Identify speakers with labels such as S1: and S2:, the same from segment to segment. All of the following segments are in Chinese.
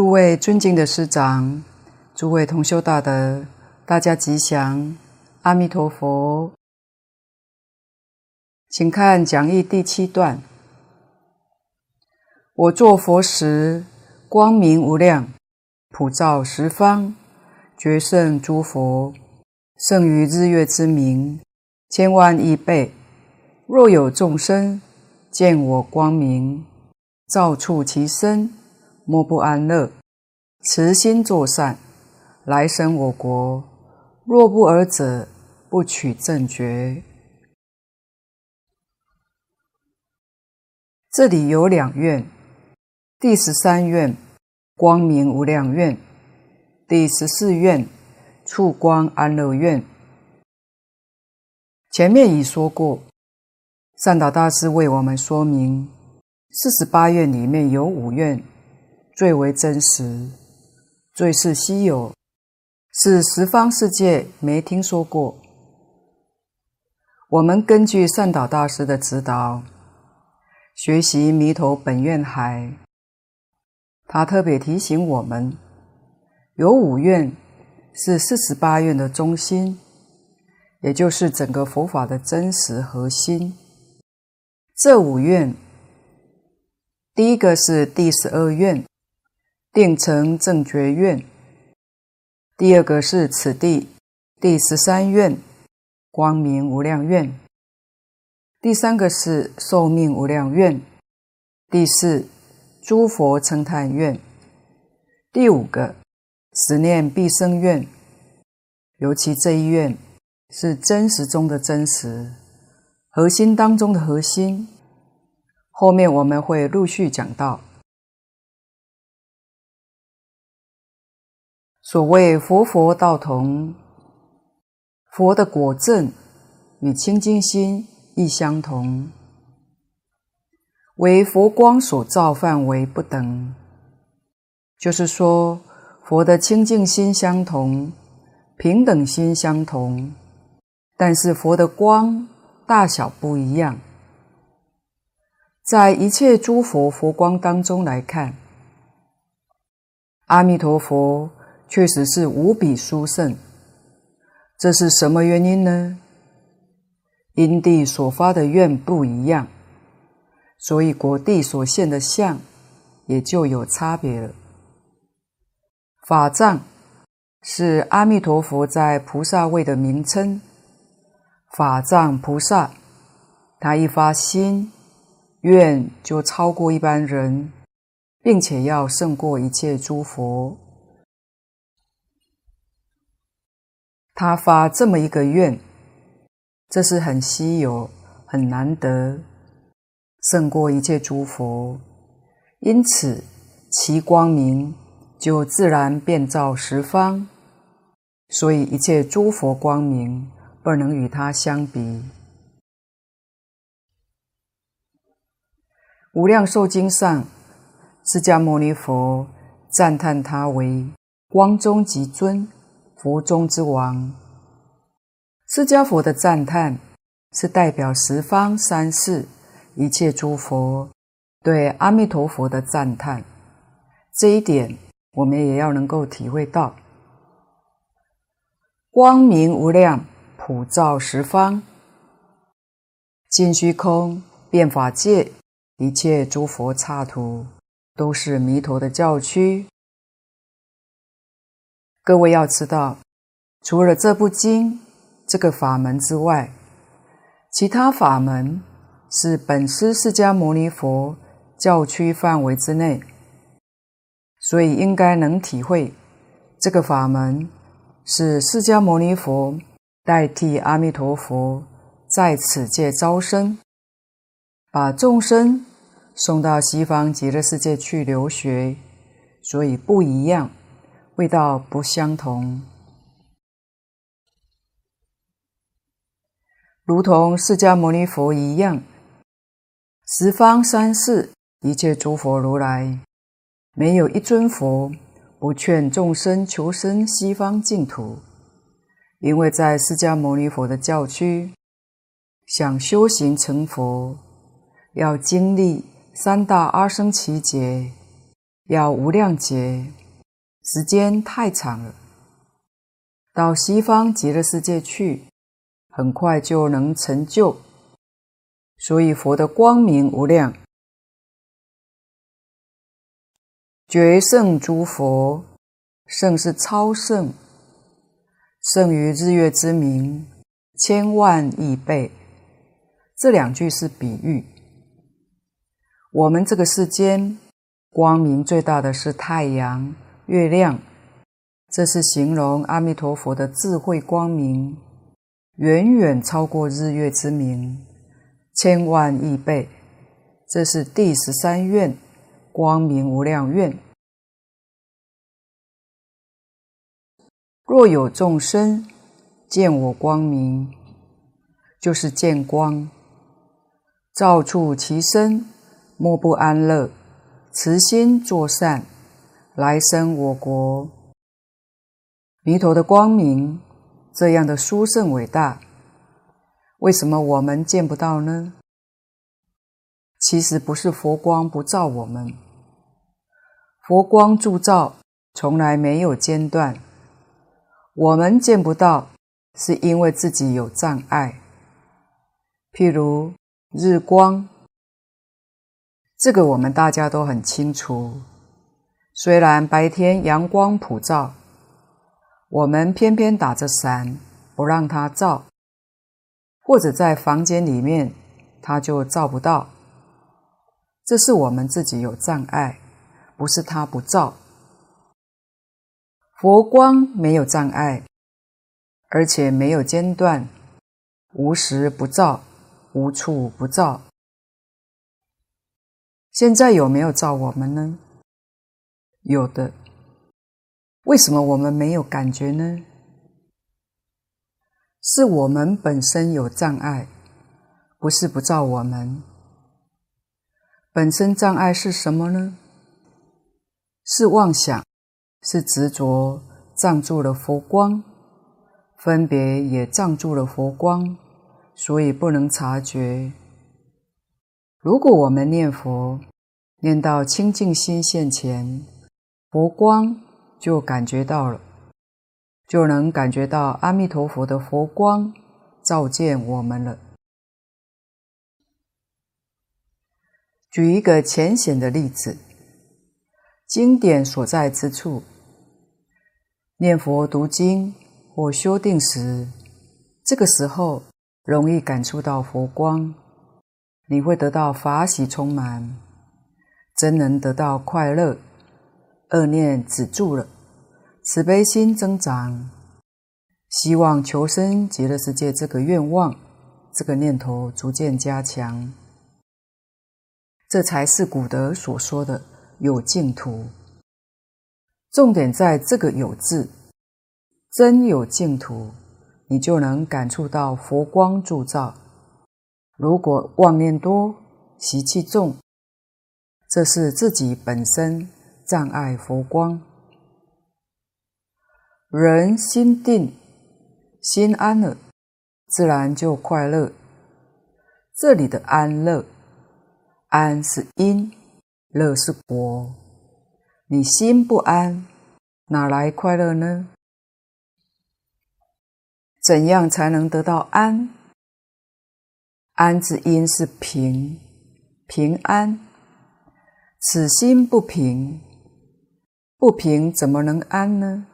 S1: 诸位尊敬的师长，诸位同修大德，大家吉祥，阿弥陀佛。请看讲义第七段。我作佛时，光明无量，普照十方，觉胜诸佛，胜于日月之明，千万亿倍。若有众生见我光明，照触其身。莫不安乐，慈心作善，来生我国。若不尔者，不取正觉。这里有两愿，第十三愿光明无量愿，第十四愿处光安乐愿。前面已说过，善导大师为我们说明，四十八愿里面有五愿。最为真实，最是稀有，是十方世界没听说过。我们根据善导大师的指导，学习弥陀本愿海。他特别提醒我们，有五愿是四十八愿的中心，也就是整个佛法的真实核心。这五愿，第一个是第十二愿。定成正觉愿，第二个是此地。第十三愿，光明无量愿，第三个是寿命无量愿，第四诸佛称叹愿，第五个十念必生愿。尤其这一愿是真实中的真实，核心当中的核心，后面我们会陆续讲到。所谓佛佛道同，佛的果证与清净心亦相同，为佛光所照范围不等。就是说，佛的清净心相同，平等心相同，但是佛的光大小不一样。在一切诸佛佛光当中来看，阿弥陀佛。确实是无比殊胜，这是什么原因呢？因地所发的愿不一样，所以果地所现的相也就有差别了。法藏是阿弥陀佛在菩萨位的名称，法藏菩萨，他一发心愿就超过一般人，并且要胜过一切诸佛。他发这么一个愿，这是很稀有、很难得，胜过一切诸佛，因此其光明就自然遍照十方，所以一切诸佛光明不能与他相比。无量寿经上，释迦牟尼佛赞叹他为光中极尊。佛中之王，释迦佛的赞叹是代表十方三世一切诸佛对阿弥陀佛的赞叹，这一点我们也要能够体会到。光明无量，普照十方，尽虚空遍法界，一切诸佛刹土都是弥陀的教区。各位要知道，除了这部经、这个法门之外，其他法门是本师释迦牟尼佛教区范围之内，所以应该能体会这个法门是释迦牟尼佛代替阿弥陀佛在此界招生，把众生送到西方极乐世界去留学，所以不一样。味道不相同，如同释迦牟尼佛一样，十方三世一切诸佛如来，没有一尊佛不劝众生求生西方净土，因为在释迦牟尼佛的教区，想修行成佛，要经历三大阿僧只劫，要无量劫，时间太长了。到西方极乐世界去，很快就能成就。所以佛的光明无量，绝胜诸佛，胜是超胜，胜于日月之明，千万亿倍。这两句是比喻。我们这个世间光明最大的是太阳、月亮，这是形容阿弥陀佛的智慧光明，远远超过日月之明，千万亿倍。这是第十三愿，光明无量愿。若有众生见我光明，就是见光，照触其身。莫不安乐，慈心作善，来生我国。弥陀的光明这样的殊胜伟大，为什么我们见不到呢？其实不是佛光不照我们，佛光助照从来没有间断。我们见不到，是因为自己有障碍。譬如日光。这个我们大家都很清楚。虽然白天阳光普照，我们偏偏打着伞不让它照，或者在房间里面，它就照不到。这是我们自己有障碍，不是它不照。佛光没有障碍，而且没有间断，无时不照，无处不照。现在有没有照我们呢？有的。为什么我们没有感觉呢？是我们本身有障碍，不是不照我们。本身障碍是什么呢？是妄想，是执着，障住了佛光，分别也障住了佛光，所以不能察觉。如果我们念佛，念到清净心现前，佛光就感觉到了，就能感觉到阿弥陀佛的佛光照见我们了。举一个浅显的例子，经典所在之处，念佛读经或修定时，这个时候容易感触到佛光。你会得到法喜充满，真能得到快乐，恶念止住了，慈悲心增长，希望求生极乐世界这个愿望，这个念头逐渐加强，这才是古德所说的有净土。重点在这个“有”字，真有净土，你就能感触到佛光助照。如果妄念多、习气重，这是自己本身障碍佛光。人心定、心安了，自然就快乐。这里的安乐，安是因，乐是果。你心不安，哪来快乐呢？怎样才能得到安？安之因是平，平安。此心不平，不平怎么能安呢？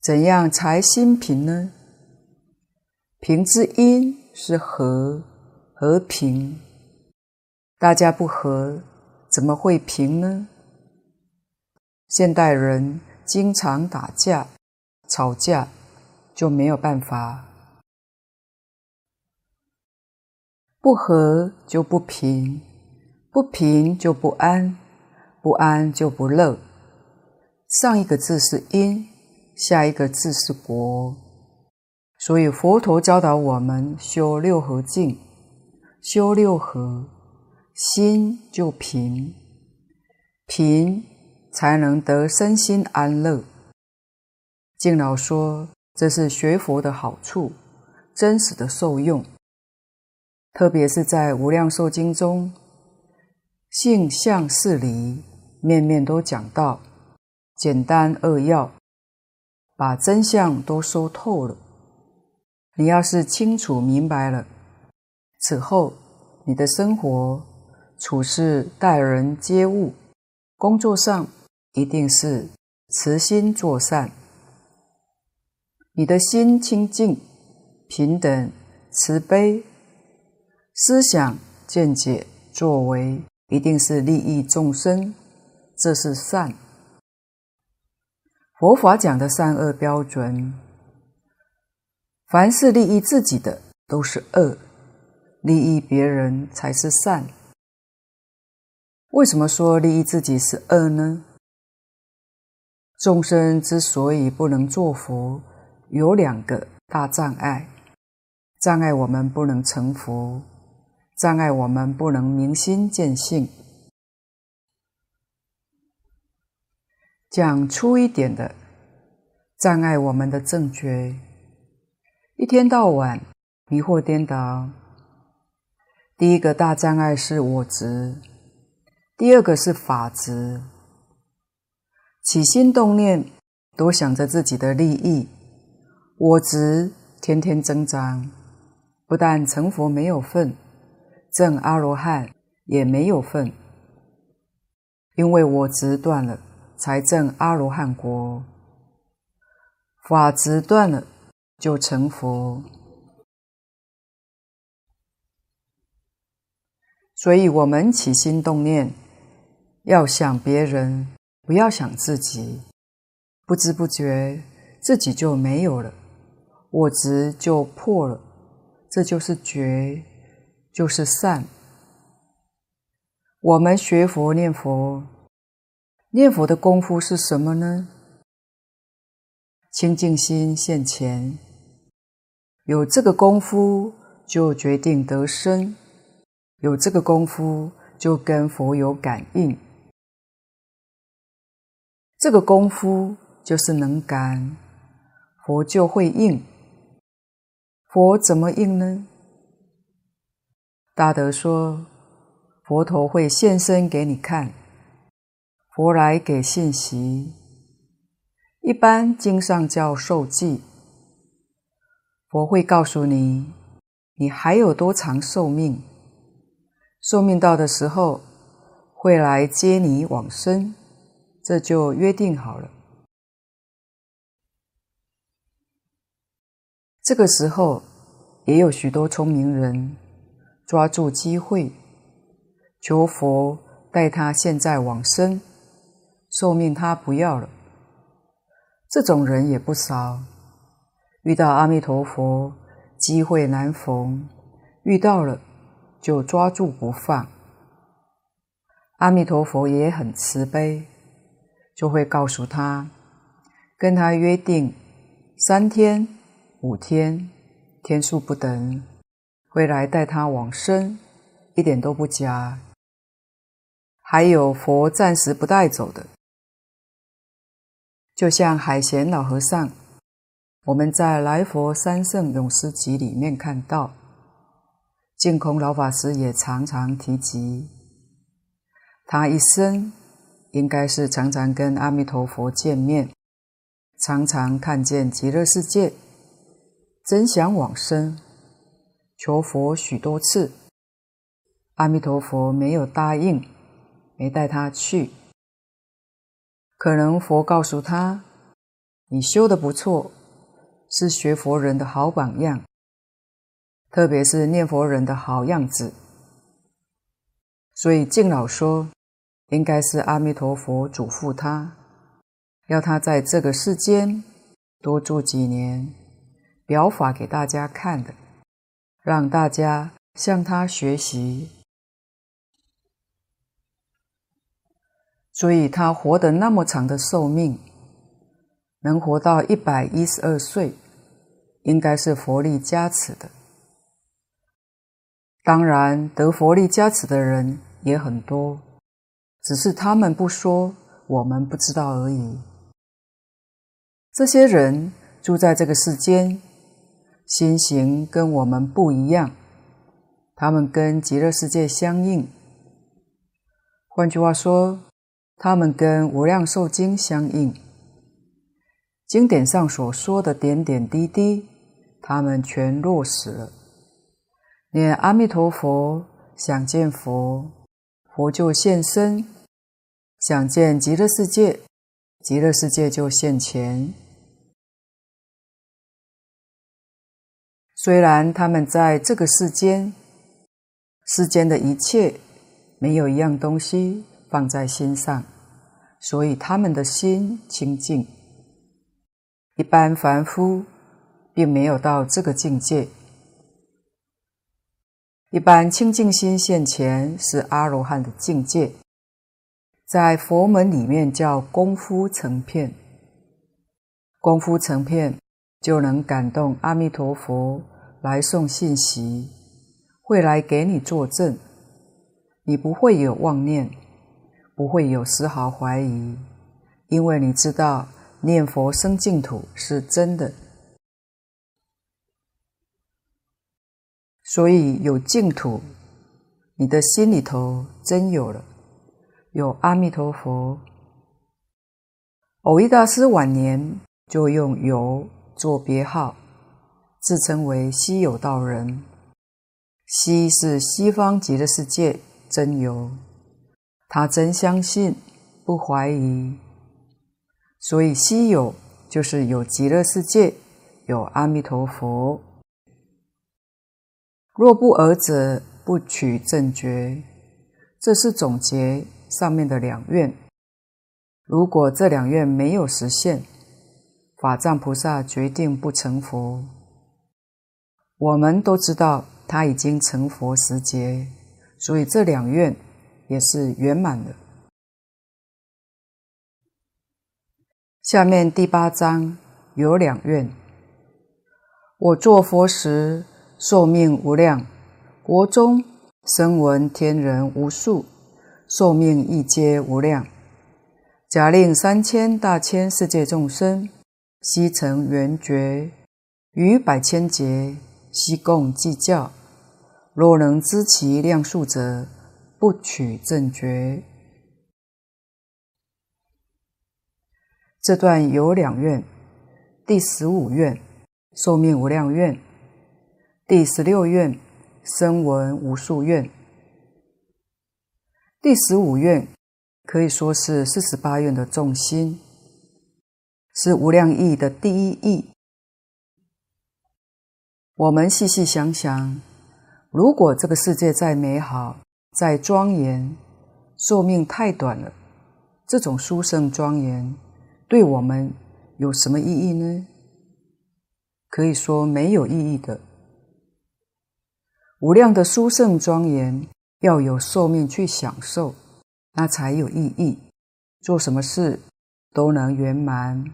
S1: 怎样才心平呢？平之因是和，和平。大家不和，怎么会平呢？现代人经常打架、吵架，就没有办法。不和就不平，不平就不安，不安就不乐。上一个字是因，下一个字是果。所以佛陀教导我们修六和敬，修六和，心就平，平才能得身心安乐。敬老说，这是学佛的好处，真实的受用。特别是在《无量寿经》中，性相四离面面都讲到，简单扼要，把真相都说透了。你要是清楚明白了，此后你的生活、处事、待人接物、工作上，一定是慈心作善。你的心清净、平等、慈悲，思想、见解、作为，一定是利益众生，这是善。佛法讲的善恶标准，凡是利益自己的都是恶，利益别人才是善。为什么说利益自己是恶呢？众生之所以不能做佛，有两个大障碍，障碍我们不能成佛。障碍我们不能明心见性。讲粗一点的，障碍我们的正觉，一天到晚迷惑颠倒。第一个大障碍是我执，第二个是法执。起心动念都想着自己的利益，我执天天增长，不但成佛没有份。证阿罗汉也没有份，因为我执断了，才证阿罗汉国；法执断了，就成佛。所以，我们起心动念，要想别人，不要想自己。不知不觉，自己就没有了，我执就破了，这就是觉。就是善。我们学佛念佛，念佛的功夫是什么呢？清净心现前，有这个功夫就决定得生，有这个功夫就跟佛有感应。这个功夫就是能感，佛就会应。佛怎么应呢？大德说，佛陀会现身给你看，佛来给信息。一般经上叫受记，佛会告诉你，你还有多长寿命，寿命到的时候会来接你往生，这就约定好了。这个时候也有许多聪明人。抓住机会，求佛带他现在往生，寿命他不要了。这种人也不少。遇到阿弥陀佛，机会难逢，遇到了就抓住不放。阿弥陀佛也很慈悲，就会告诉他，跟他约定三天、五天，天数不等。会来带他往生，一点都不假。还有佛暂时不带走的，就像海贤老和尚，我们在《来佛三圣勇士集》里面看到，净空老法师也常常提及，他一生应该是常常跟阿弥陀佛见面，常常看见极乐世界，真想往生。求佛许多次，阿弥陀佛没有答应，没带他去。可能佛告诉他：“你修的不错，是学佛人的好榜样，特别是念佛人的好样子。”所以净老说，应该是阿弥陀佛嘱咐他，要他在这个世间多住几年，表法给大家看的。让大家向他学习，所以他活得那么长的寿命，能活到一百一十二岁，应该是佛力加持的。当然，得佛力加持的人也很多，只是他们不说，我们不知道而已。这些人住在这个世间。心行跟我们不一样，他们跟极乐世界相应。换句话说，它们跟《无量寿经》相应。经典上所说的点点滴滴，他们全落实了。念阿弥陀佛，想见佛，佛就现身；想见极乐世界，极乐世界就现前。虽然他们在这个世间，世间的一切没有一样东西放在心上，所以他们的心清净。一般凡夫并没有到这个境界。一般清净心现前是阿罗汉的境界，在佛门里面叫功夫成片。功夫成片就能感动阿弥陀佛来送信息，会来给你作证，你不会有妄念，不会有丝毫怀疑，因为你知道。念佛生净土是真的，所以有净土，你的心里头真有了，有阿弥陀佛。蕅益大师晚年就用“有”做别号，自称为西有道人。西是西方极乐世界真有，他真相信，不怀疑。所以，稀有就是有极乐世界，有阿弥陀佛。若不尔者，不取正觉。这是总结上面的两愿。如果这两愿没有实现，法藏菩萨决定不成佛。我们都知道他已经成佛时节，所以这两愿也是圆满的。下面第八章有两愿：我作佛时，寿命无量；国中声闻天人无数，寿命亦皆无量。假令三千大千世界众生悉成圆觉，于百千劫悉共计较。若能知其量数者，不取正觉。这段有两愿，第十五愿寿命无量愿，第十六愿声闻无数愿。第十五愿可以说是四十八愿的重心，是无量义的第一义。我们细细想想，如果这个世界再美好、在庄严，寿命太短了，这种殊胜庄严。对我们有什么意义呢？可以说没有意义的。无量的殊胜庄严，要有寿命去享受，那才有意义。做什么事都能圆满。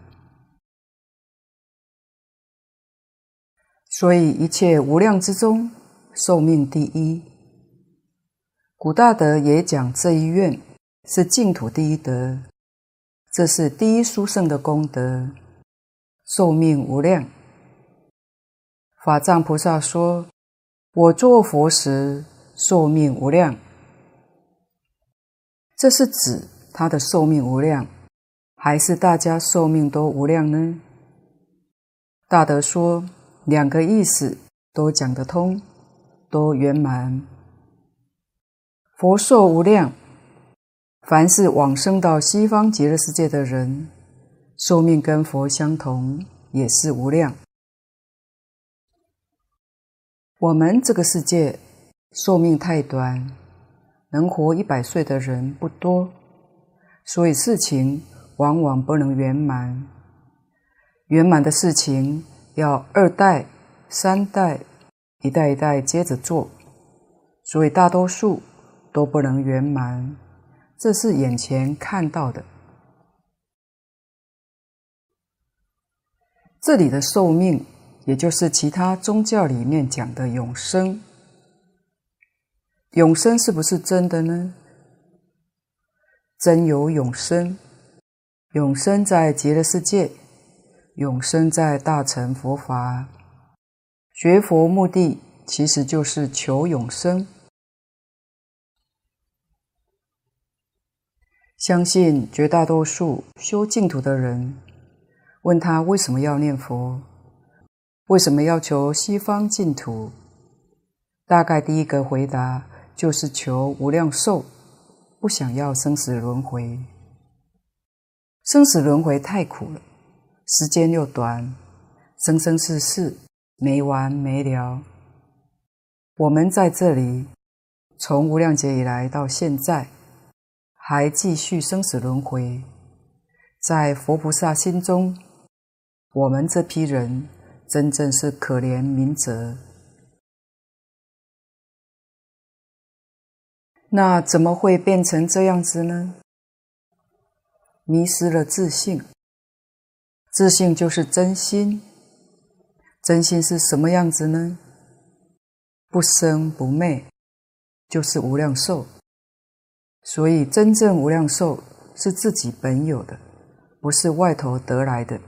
S1: 所以一切无量之中，寿命第一。古大德也讲这一愿是净土第一德。这是第一殊胜的功德，寿命无量。法藏菩萨说：“我做佛时，寿命无量。”这是指他的寿命无量，还是大家寿命都无量呢？大德说，两个意思都讲得通，都圆满。佛寿无量。凡是往生到西方极乐世界的人，寿命跟佛相同，也是无量。我们这个世界寿命太短，能活一百岁的人不多，所以事情往往不能圆满。圆满的事情要二代、三代，一代一代接着做，所以大多数都不能圆满。这是眼前看到的。这里的寿命，也就是其他宗教里面讲的永生。永生是不是真的呢？真有永生，永生在极乐世界，永生在大乘佛法。学佛目的其实就是求永生。相信绝大多数修净土的人，问他为什么要念佛，为什么要求西方净土？大概第一个回答就是求无量寿，不想要生死轮回。生死轮回太苦了，时间又短，生生世世没完没了。我们在这里，从无量劫以来到现在。还继续生死轮回，在佛菩萨心中，我们这批人真正是可怜明哲。那怎么会变成这样子呢？迷失了自信，自信就是真心，真心是什么样子呢？不生不灭，就是无量寿。所以，真正无量寿是自己本有的，不是外头得来的。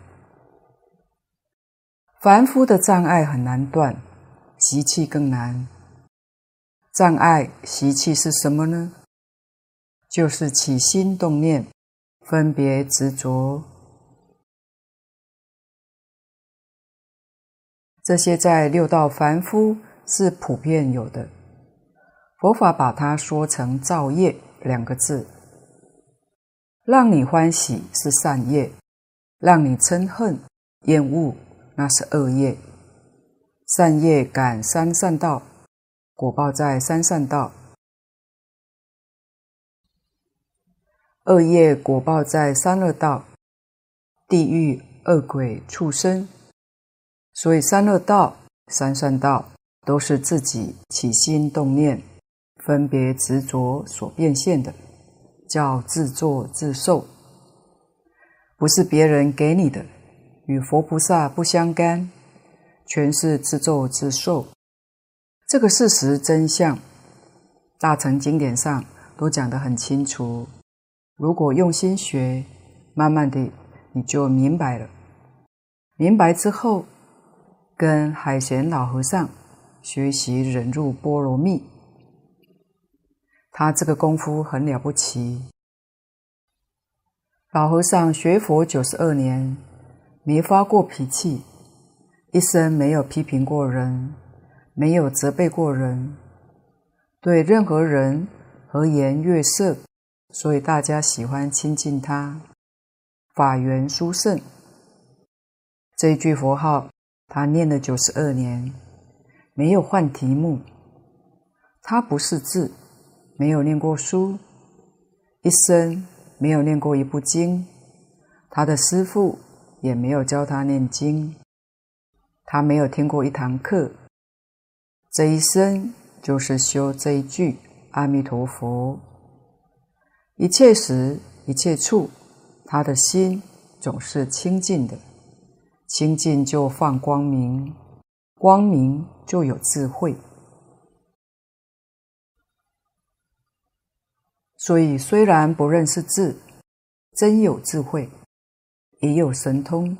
S1: 凡夫的障碍很难断，习气更难。障碍习气是什么呢？就是起心动念、分别执着。这些在六道凡夫是普遍有的。佛法把它说成造业。两个字，让你欢喜是善业，让你嗔恨、厌恶那是恶业。善业感三善道，果报在三善道；恶业果报在三恶道，地狱、恶鬼、畜生。所以三恶道、三善道都是自己起心动念。分别执着所变现的，叫自作自受，不是别人给你的，与佛菩萨不相干，全是自作自受。这个事实真相，大乘经典上都讲得很清楚。如果用心学，慢慢的你就明白了。明白之后，跟海贤老和尚学习忍辱波罗蜜。他这个功夫很了不起。老和尚学佛九十二年，没发过脾气，一生没有批评过人，没有责备过人，对任何人和颜悦色，所以大家喜欢亲近他。法缘殊胜，这一句佛号他念了九十二年，没有换题目，他不识字。没有念过书，一生没有念过一部经，他的师父也没有教他念经，他没有听过一堂课，这一生就是修这一句阿弥陀佛。一切时一切处，他的心总是清净的，清净就放光明，光明就有智慧。所以，虽然不认识字，真有智慧，也有神通。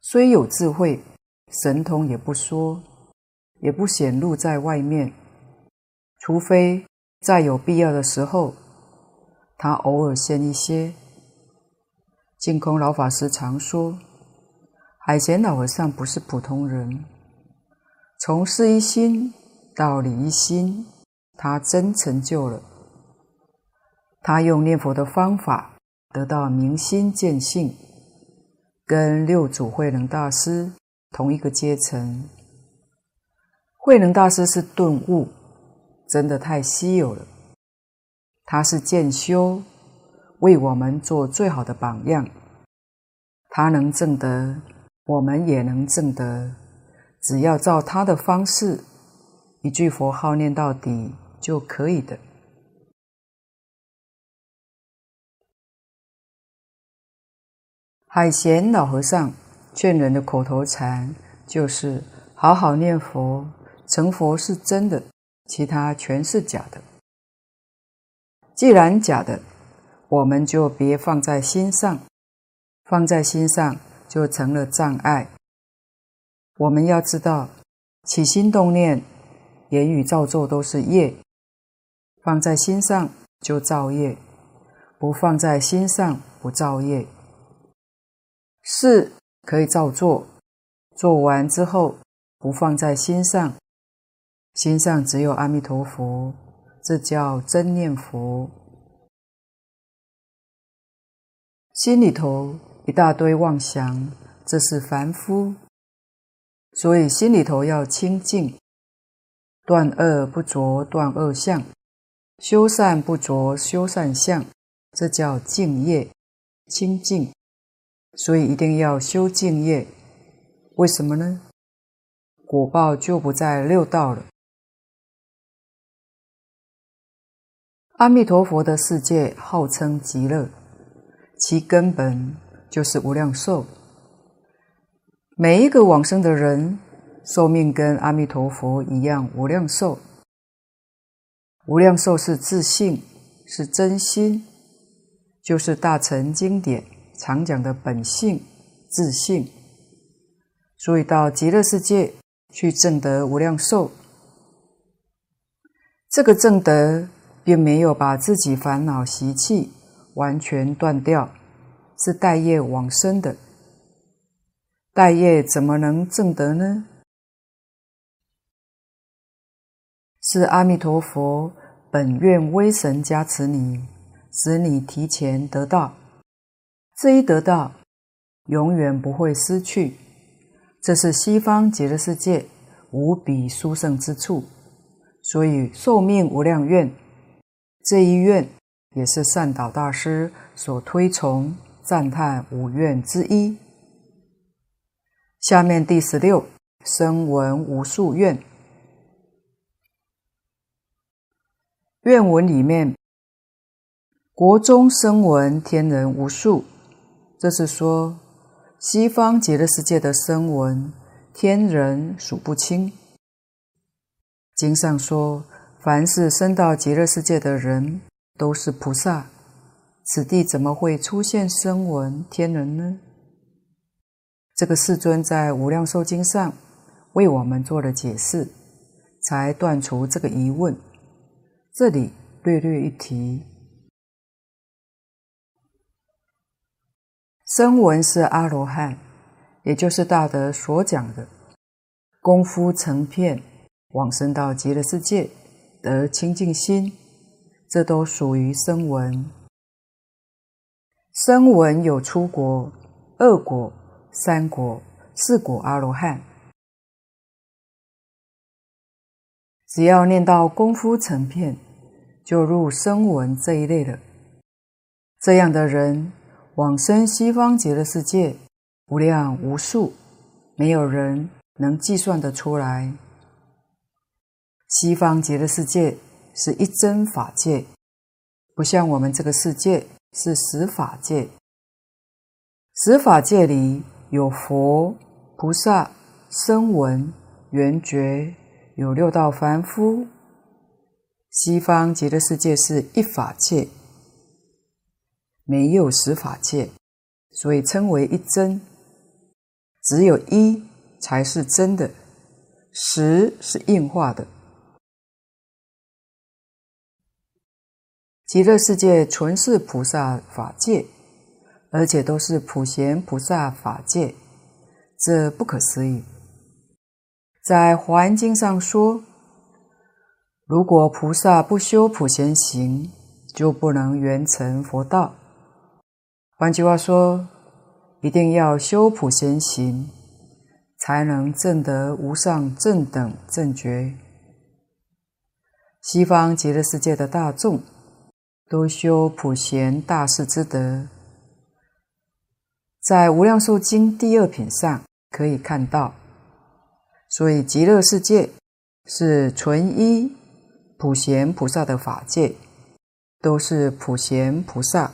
S1: 虽有智慧，神通也不说，也不显露在外面，除非在有必要的时候，他偶尔现一些。净空老法师常说，海贤老和尚不是普通人，从事一心到理一心，他真成就了。他用念佛的方法得到明心见性，跟六祖慧能大师同一个阶层。慧能大师是顿悟，真的太稀有了。他是渐修，为我们做最好的榜样。他能证得，我们也能证得，只要照他的方式，一句佛号念到底就可以的。海贤老和尚劝人的口头禅就是：好好念佛，成佛是真的，其他全是假的。既然假的，我们就别放在心上，放在心上就成了障碍。我们要知道，起心动念、言语造作都是业，放在心上就造业，不放在心上，不造业。事可以照做，做完之后不放在心上，心上只有阿弥陀佛，这叫真念佛。心里头一大堆妄想，这是凡夫，所以心里头要清净，断恶不着断恶相，修善不着修善相，这叫净业清净。所以一定要修净业，为什么呢？果报就不在六道了。阿弥陀佛的世界号称极乐。其根本就是无量寿。每一个往生的人，寿命跟阿弥陀佛一样无量寿。无量寿是自信，是真心，就是大乘经典常讲的本性、自性。所以到极乐世界去证得无量寿，这个证得并没有把自己烦恼习气。完全断掉，是带业往生的。带业怎么能证得呢？是阿弥陀佛本愿威神加持你，使你提前得到。这一得到，永远不会失去。这是西方极乐世界无比殊胜之处。所以寿命无量愿，这一愿。也是善导大师所推崇、赞叹五愿之一。下面第十六，声闻无数愿。愿文里面，国中声闻天人无数，这是说西方极乐世界的声闻天人数不清。经上说，凡是生到极乐世界的人，都是菩萨，此地怎么会出现声闻天人呢？这个世尊在《无量寿经》上为我们做了解释，才断除这个疑问。这里略略一提，声闻是阿罗汉，也就是大德所讲的功夫成片，往生到极乐世界，得清净心。这都属于声闻。声闻有出国、二果、三国、四果阿罗汉。只要念到功夫成片，就入声闻这一类的。这样的人往生西方极乐世界，无量无数，没有人能计算得出来。西方极乐世界。是一真法界，不像我们这个世界是十法界。十法界里有佛、菩萨、声闻、缘觉，有六道凡夫。西方极乐世界是一法界，没有十法界，所以称为一真。只有一才是真的，十是应化的。极乐世界纯是菩萨法界，而且都是普贤菩萨法界，这不可思议。在《华严经》上说，如果菩萨不修普贤行，就不能圆成佛道。换句话说，一定要修普贤行，才能证得无上正等正觉。西方极乐世界的大众。都修普贤大士之德，在《无量寿经》第二品上可以看到。所以极乐世界是纯一普贤菩萨的法界，都是普贤菩萨。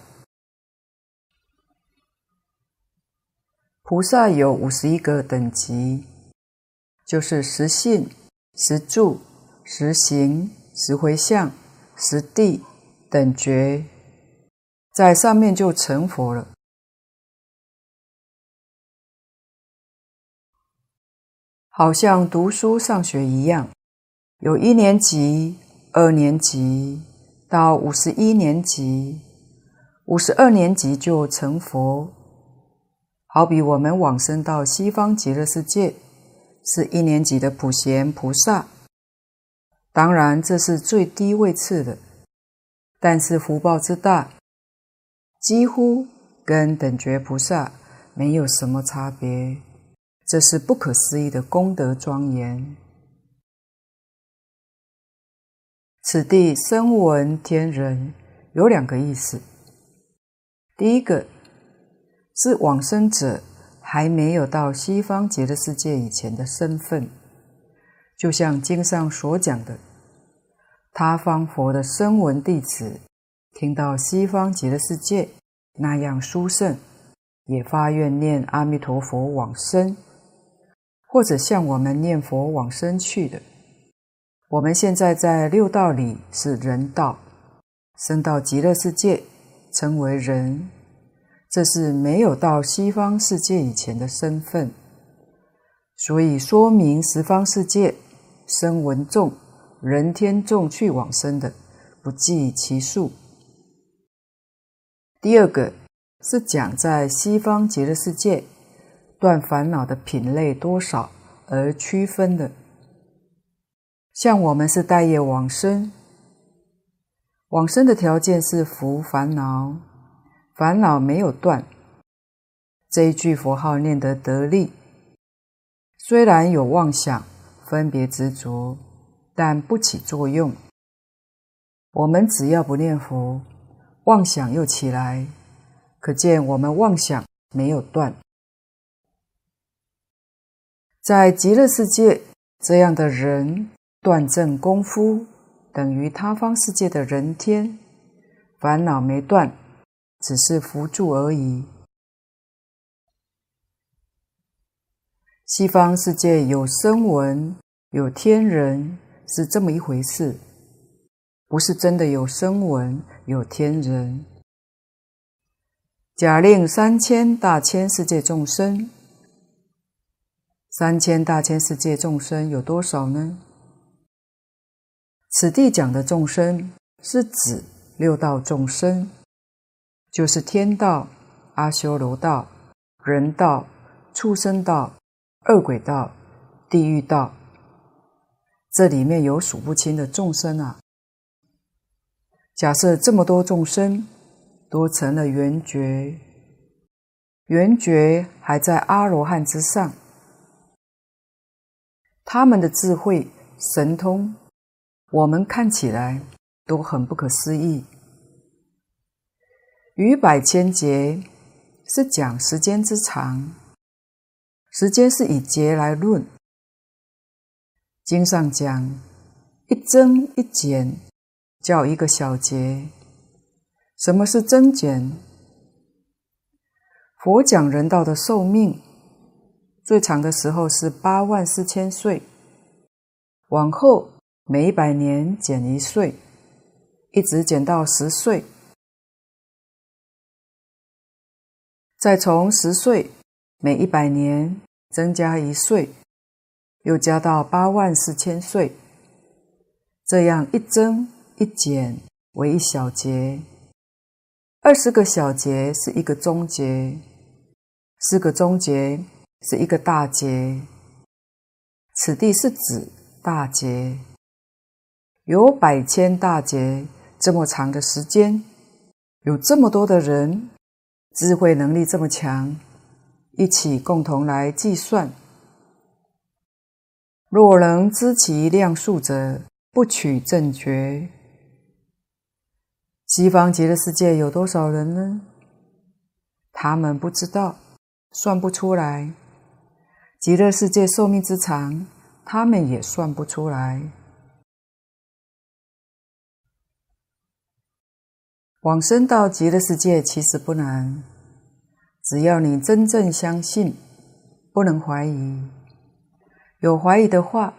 S1: 菩萨有五十一个等级，就是十信、十住、十行、十回向、十地。等觉在上面就成佛了，好像读书上学一样，有一年级、二年级到五十一年级，五十二年级就成佛。好比我们往生到西方极乐世界，是一年级的普贤菩萨。当然，这是最低位次的，但是福报之大，几乎跟等觉菩萨没有什么差别。这是不可思议的功德庄严。此地声闻天人有两个意思，第一个。是往生者还没有到西方极乐世界以前的身份，就像经上所讲的，他方佛的声闻弟子听到西方极乐世界那样殊胜，也发愿念阿弥陀佛往生，或者像我们念佛往生去的。我们现在在六道里是人道，生到极乐世界称为人。这是没有到西方世界以前的身份，所以说明十方世界声闻众、人天众去往生的不计其数。第二个是讲在西方极乐世界断烦恼的品类多少而区分的。像我们是待业往生，往生的条件是伏烦恼。烦恼没有断，这一句佛号念得得力。虽然有妄想、分别执着，但不起作用。我们只要不念佛，妄想又起来，可见我们妄想没有断。在极乐世界，这样的人断证功夫，等于他方世界的人天，烦恼没断。只是扶助而已。西方世界有声闻，有天人，是这么一回事，不是真的有声闻，有天人。假令三千大千世界众生，三千大千世界众生有多少呢？此地讲的众生，是指六道众生。就是天道、阿修罗道、人道、畜生道、恶鬼道、地狱道，这里面有数不清的众生啊！假设这么多众生都成了圆觉，圆觉还在阿罗汉之上，他们的智慧神通，我们看起来都很不可思议。余百千劫是讲时间之长，时间是以劫来论。经上讲一增一减，叫一个小劫。什么是增减？佛讲人道的寿命最长的时候是八万四千岁，往后每一百年减一岁，一直减到十岁。再从十岁，每一百年增加一岁，又加到八万四千岁，这样一增一减为一小节，二十个小节是一个中劫，四个中劫是一个大节。此地是指大劫，有百千大劫这么长的时间，有这么多的人。智慧能力这么强，一起共同来计算。若能知其量数者，不取正觉。西方极乐世界有多少人呢？他们不知道，算不出来。极乐世界寿命之长，他们也算不出来。往生到极乐世界其实不难，只要你真正相信，不能怀疑。有怀疑的话，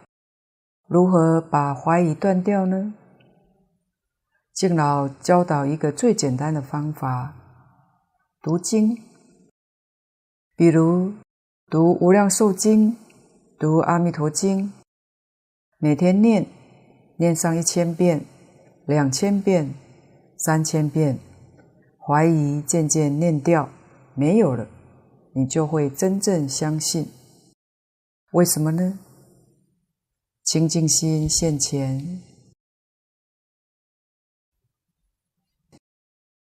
S1: 如何把怀疑断掉呢？敬老教导一个最简单的方法：读经，比如读《无量寿经》、读《阿弥陀经》，每天念，念上一千遍、两千遍。三千遍，怀疑渐渐念掉，没有了，你就会真正相信。为什么呢？清净心现前。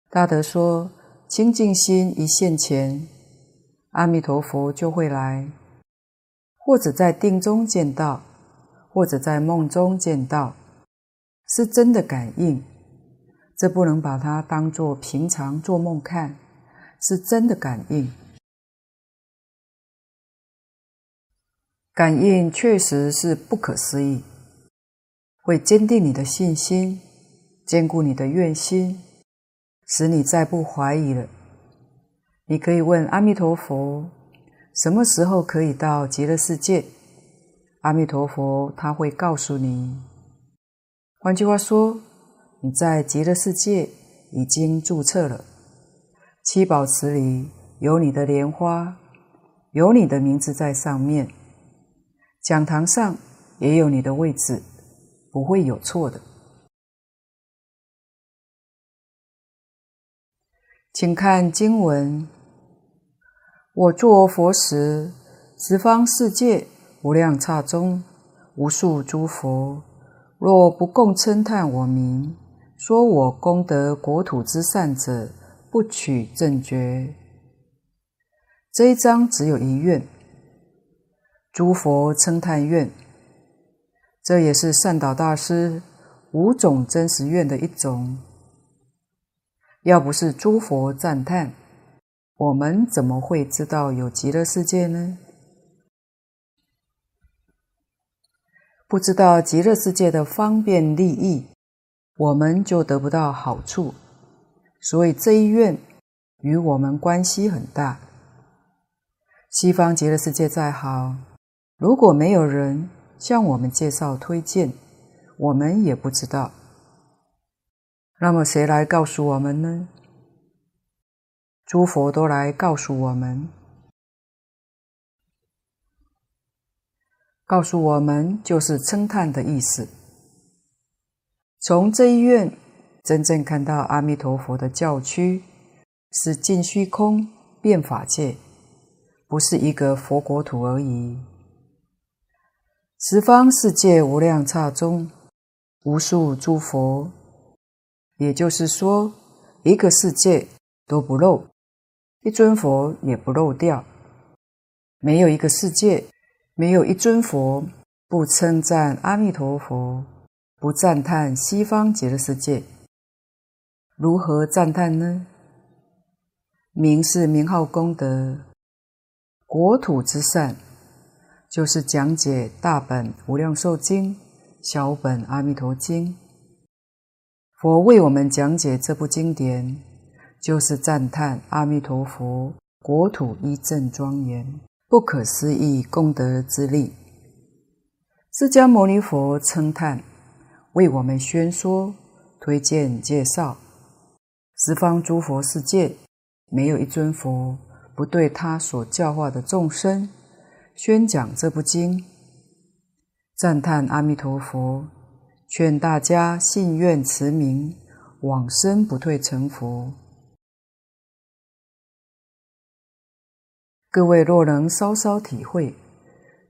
S1: 大德说，清净心一现前，阿弥陀佛就会来，或者在定中见到，或者在梦中见到，是真的感应。这不能把它当作平常做梦看，是真的感应。感应确实是不可思议，会坚定你的信心，坚固你的愿心。使你再不怀疑了。你可以问阿弥陀佛，什么时候可以到极乐世界？阿弥陀佛他会告诉你。换句话说，你在极乐世界已经注册了，七宝池里有你的莲花，有你的名字在上面，讲堂上也有你的位置，不会有错的。请看经文：我作佛时，十方世界无量刹中，无数诸佛，若不共称叹我名，说我功德国土之善者，不取正觉。这一章只有一愿，诸佛称叹愿，这也是善导大师五种真实愿的一种。要不是诸佛赞叹，我们怎么会知道有极乐世界呢？不知道极乐世界的方便利益，我们就得不到好处。所以这一愿与我们关系很大。西方极乐世界再好，如果没有人向我们介绍推荐，我们也不知道。那么谁来告诉我们呢？诸佛都来告诉我们，告诉我们就是称叹的意思。从这一愿真正看到阿弥陀佛的教区是尽虚空遍法界，不是一个佛国土而已。十方世界无量刹中，无数诸佛。也就是说，一个世界都不漏，一尊佛也不漏掉。没有一个世界，没有一尊佛不称赞阿弥陀佛，不赞叹西方极乐世界。如何赞叹呢？名是名号功德，国土之善，就是讲解大本无量寿经、小本阿弥陀经。佛为我们讲解这部经典，就是赞叹阿弥陀佛国土一正庄严、不可思议功德之力。释迦牟尼佛称叹，为我们宣说、推荐、介绍十方诸佛世界，没有一尊佛不对他所教化的众生宣讲这部经，赞叹阿弥陀佛。劝大家信愿持名，往生不退成佛。各位若能稍稍体会，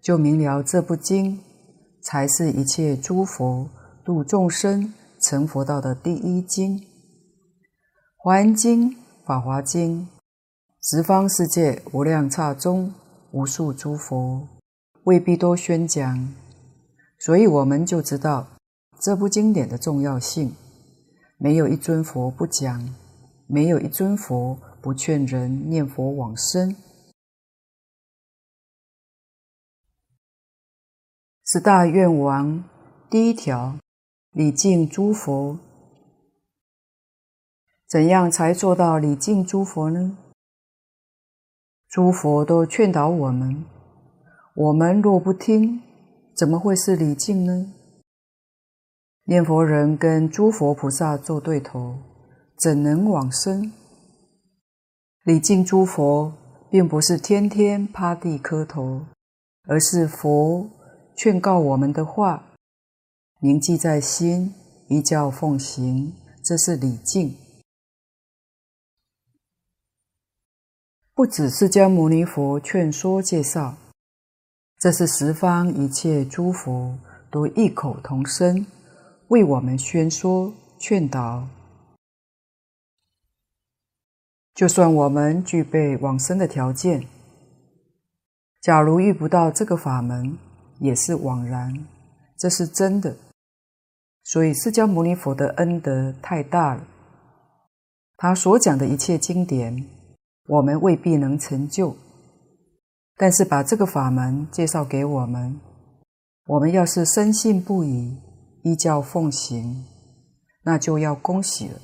S1: 就明了这部经才是一切诸佛度众生成佛道的第一经。《华严经》《法华经》，十方世界无量刹中，无数诸佛未必多宣讲，所以我们就知道。这部经典的重要性，没有一尊佛不讲，没有一尊佛不劝人念佛往生。十大愿王第一条，礼敬诸佛。怎样才做到礼敬诸佛呢？诸佛都劝导我们，我们若不听，怎么会是礼敬呢？念佛人跟诸佛菩萨做对头，怎能往生？礼敬诸佛，并不是天天趴地磕头，而是佛劝告我们的话，铭记在心，依教奉行，这是礼敬。不只释迦牟尼佛劝说介绍，这是十方一切诸佛都异口同声为我们宣说劝导。就算我们具备往生的条件，假如遇不到这个法门，也是枉然。这是真的。所以释迦牟尼佛的恩德太大了，他所讲的一切经典，我们未必能成就，但是把这个法门介绍给我们，我们要是深信不疑，依教奉行，那就要恭喜了。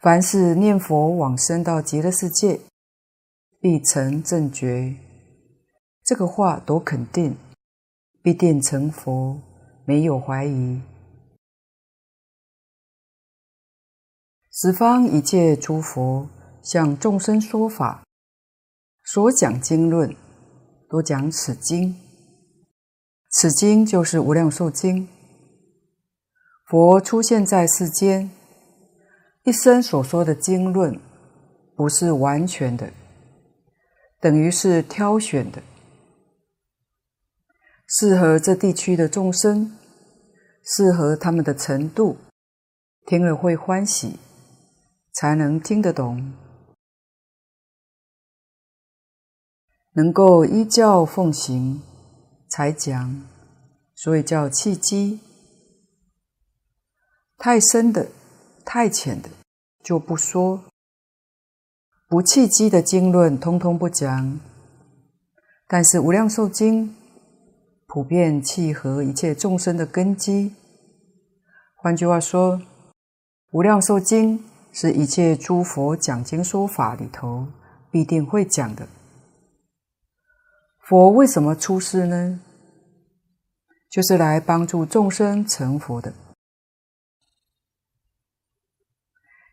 S1: 凡是念佛往生到极乐世界，必成正觉。这个话多肯定，必定成佛，没有怀疑。十方一切诸佛向众生说法，所讲经论，多讲此经。此经就是《无量寿经》。佛出现在世间。一生所说的经论，不是完全的，等于是挑选的，适合这地区的众生，适合他们的程度，听了会欢喜，才能听得懂，能够依教奉行，才讲，所以叫契机，太深的。太浅的就不说，不契机的经论通通不讲。但是《无量寿经》普遍契合一切众生的根基。换句话说，《无量寿经》是一切诸佛讲经说法里头必定会讲的。佛为什么出世呢？就是来帮助众生成佛的。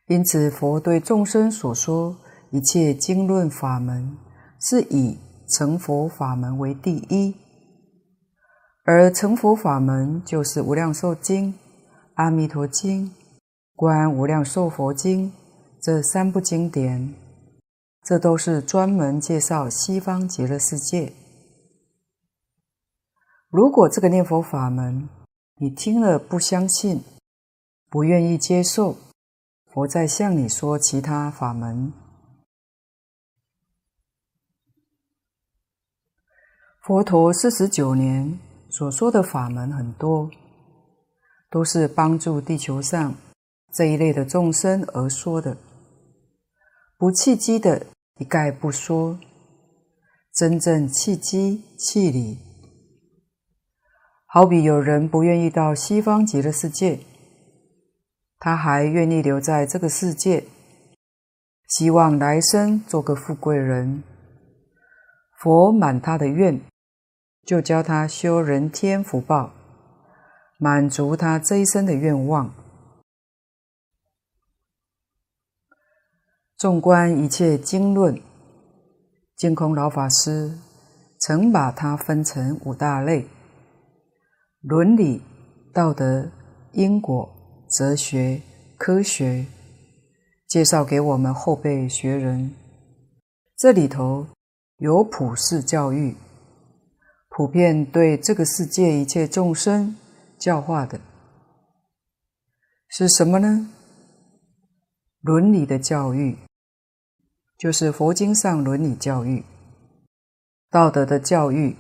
S1: 因此，佛对众生所说一切经论法门，是以成佛法门为第一，而成佛法门就是《无量寿经》《阿弥陀经》《观无量寿佛经》这三部经典，这都是专门介绍西方极乐世界。如果这个念佛法门你听了不相信，不愿意接受，佛再向你说其他法门。佛陀四十九年所说的法门很多，都是帮助地球上这一类的众生而说的。不契机的一概不说，真正契机契理。好比有人不愿意到西方极乐世界。他还愿意留在这个世界，希望来生做个富贵人。佛满他的愿，就教他修人天福报，满足他这一生的愿望。纵观一切经论，净空老法师曾把它分成五大类：伦理、道德、因果。哲学、科学，介绍给我们后辈学人。这里头有普世教育，普遍对这个世界一切众生教化的，是什么呢？伦理的教育，就是佛经上伦理教育；道德的教育，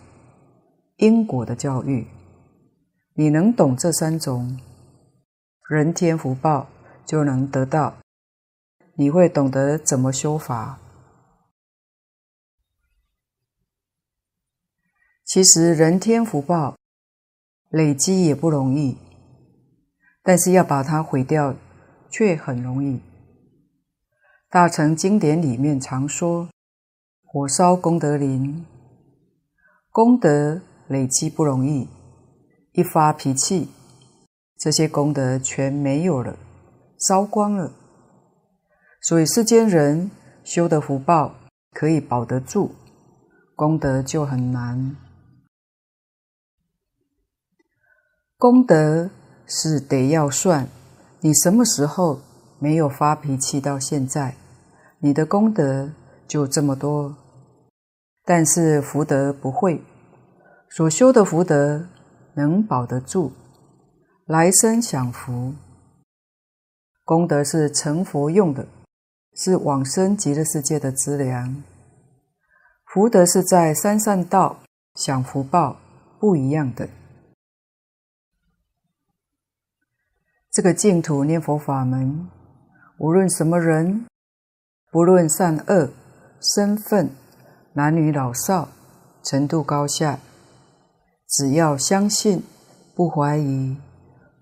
S1: 因果的教育。你能懂这三种？人天福报就能得到，你会懂得怎么修法。其实人天福报累积也不容易，但是要把它毁掉却很容易。大乘经典里面常说：“火烧功德林，功德累积不容易，一发脾气。”这些功德全没有了，烧光了。所以世间人修的福报可以保得住，功德就很难。功德是得要算，你什么时候没有发脾气到现在，你的功德就这么多，但是福德不会，所修的福德能保得住，来生享福。功德是成佛用的，是往生极乐世界的资粮。福德是在三善道享福报，不一样的。这个净土念佛法门，无论什么人，不论善恶、身份、男女老少、程度高下，只要相信、不怀疑、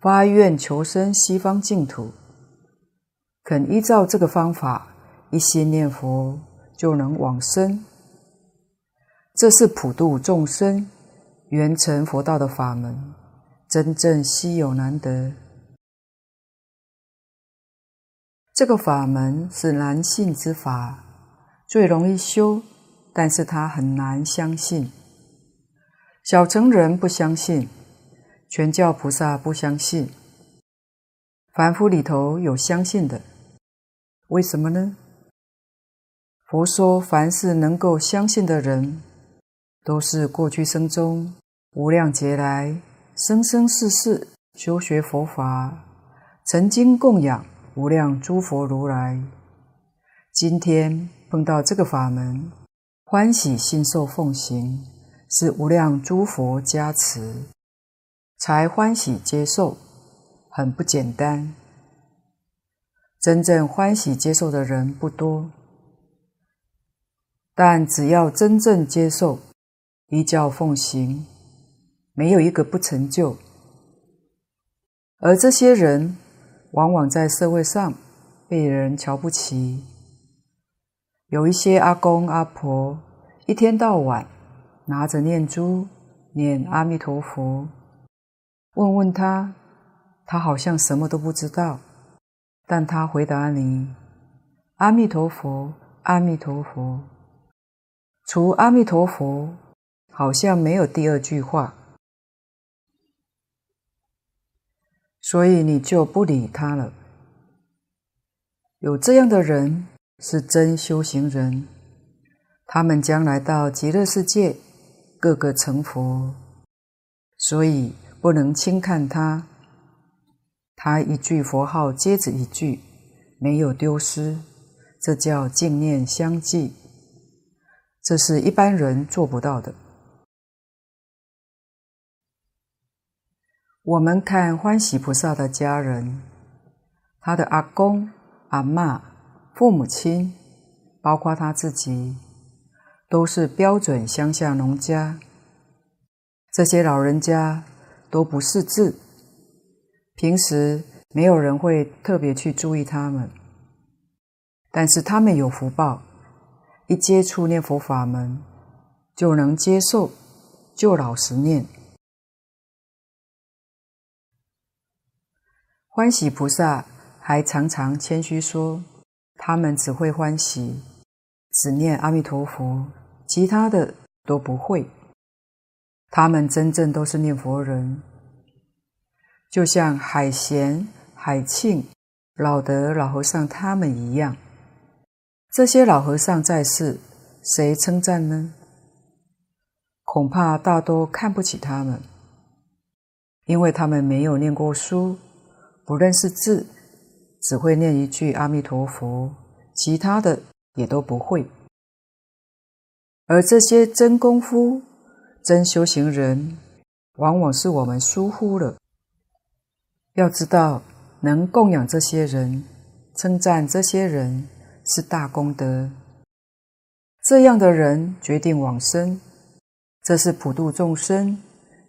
S1: 发愿求生西方净土，肯依照这个方法一心念佛，就能往生。这是普度众生、圆成佛道的法门，真正稀有难得。这个法门是难信之法，最容易修，但是他很难相信。小乘人不相信，全教菩萨不相信，凡夫里头有相信的，为什么呢？佛说，凡是能够相信的人，都是过去生中无量劫来生生世世修学佛法，曾经供养。无量诸佛如来，今天碰到这个法门，欢喜信受奉行，是无量诸佛加持，才欢喜接受，很不简单。真正欢喜接受的人不多，但只要真正接受，依教奉行，没有一个不成就。而这些人，往往在社会上被人瞧不起。有一些阿公阿婆一天到晚拿着念珠念阿弥陀佛，问问他，他好像什么都不知道，但他回答你：阿弥陀佛，阿弥陀佛。除阿弥陀佛，好像没有第二句话。所以你就不理他了。有这样的人是真修行人，他们将来到极乐世界，个个成佛，所以不能轻看他。他一句佛号接着一句，没有丢失，这叫净念相继，这是一般人做不到的。我们看欢喜菩萨的家人，他的阿公、阿嬷、父母亲，包括他自己，都是标准乡下农家。这些老人家都不识字，平时没有人会特别去注意他们。但是他们有福报，一接触念佛法门，就能接受，就老实念。欢喜菩萨还常常谦虚说：“他们只会欢喜，只念阿弥陀佛，其他的都不会。他们真正都是念佛人，就像海贤、海庆、老德、老和尚他们一样。这些老和尚在世，谁称赞呢？恐怕大多看不起他们，因为他们没有念过书。”不认识字，只会念一句阿弥陀佛，其他的也都不会。而这些真功夫、真修行人，往往是我们疏忽了。要知道，能供养这些人、称赞这些人，是大功德。这样的人决定往生，这是普度众生、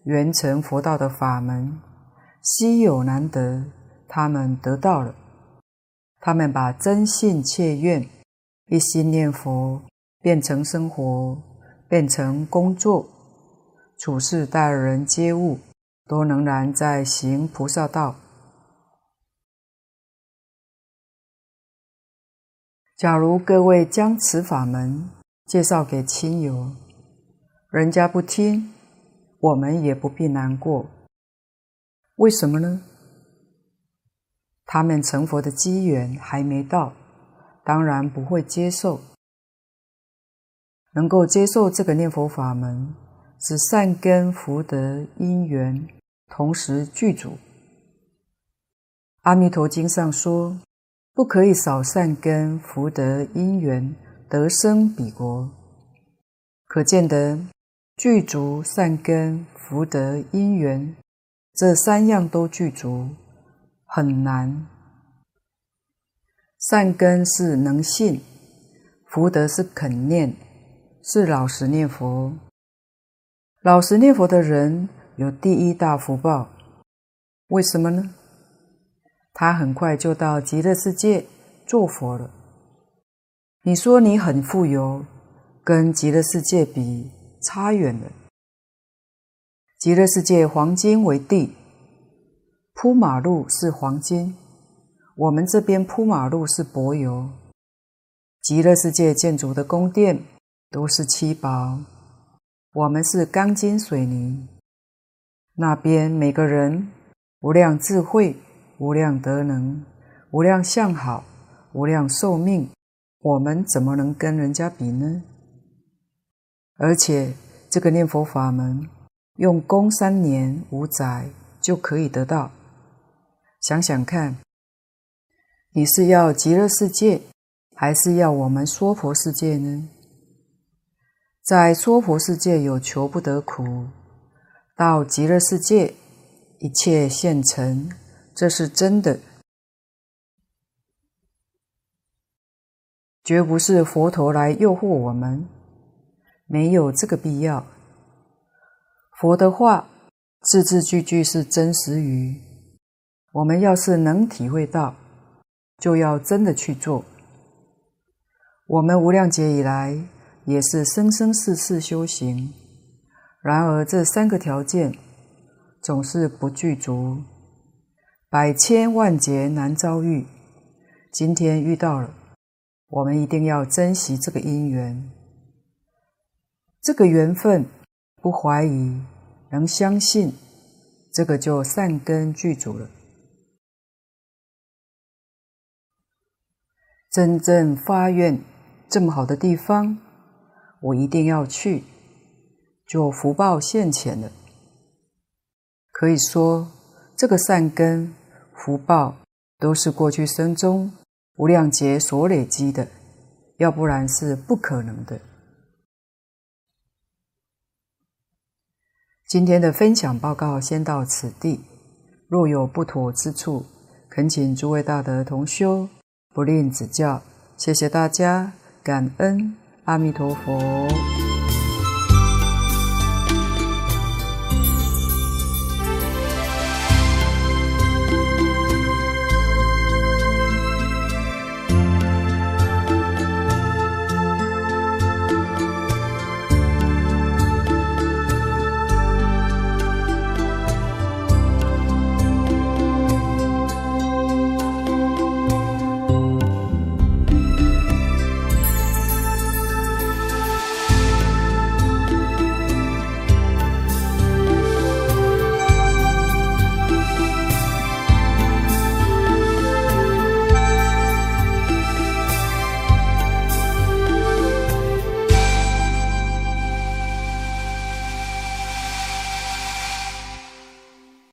S1: 圆成佛道的法门，稀有难得。他们得到了，他们把真信切愿、一心念佛变成生活，变成工作，处事待人接物，都仍然在行菩萨道。假如各位将此法门介绍给亲友，人家不听，我们也不必难过。为什么呢？他们成佛的机缘还没到，当然不会接受。能够接受这个念佛法门，是善根福德因缘同时具足。《阿弥陀经》上说，不可以少善根福德因缘得生彼国，可见得具足善根福德因缘这三样都具足很难。善根是能信，福德是肯念。是老实念佛，老实念佛的人有第一大福报。为什么呢？他很快就到极乐世界做佛了。你说你很富有，跟极乐世界比差远了。极乐世界黄金为地，铺马路是黄金，我们这边铺马路是柏油。极乐世界建筑的宫殿。都是七宝，我们是钢筋水泥。那边每个人无量智慧、无量德能、无量相好、无量寿命，我们怎么能跟人家比呢？而且这个念佛法门，用功三年五载就可以得到。想想看，你是要极乐世界，还是要我们娑婆世界呢？在娑婆世界有求不得苦，到极乐世界一切现成，这是真的，绝不是佛陀来诱惑我们，没有这个必要。佛的话字字句句是真实语，我们要是能体会到，就要真的去做。我们无量劫以来。也是生生世世修行，然而这三个条件总是不具足，百千万劫难遭遇。今天遇到了，我们一定要珍惜这个因缘，这个缘分不怀疑，能相信，这个就善根具足了。真正发愿这么好的地方。我一定要去，就福报现前了。可以说，这个善根福报都是过去生中无量劫所累积的，要不然是不可能的。今天的分享报告先到此地，若有不妥之处，恳请诸位大德同修不吝指教。谢谢大家，感恩。阿弥陀佛。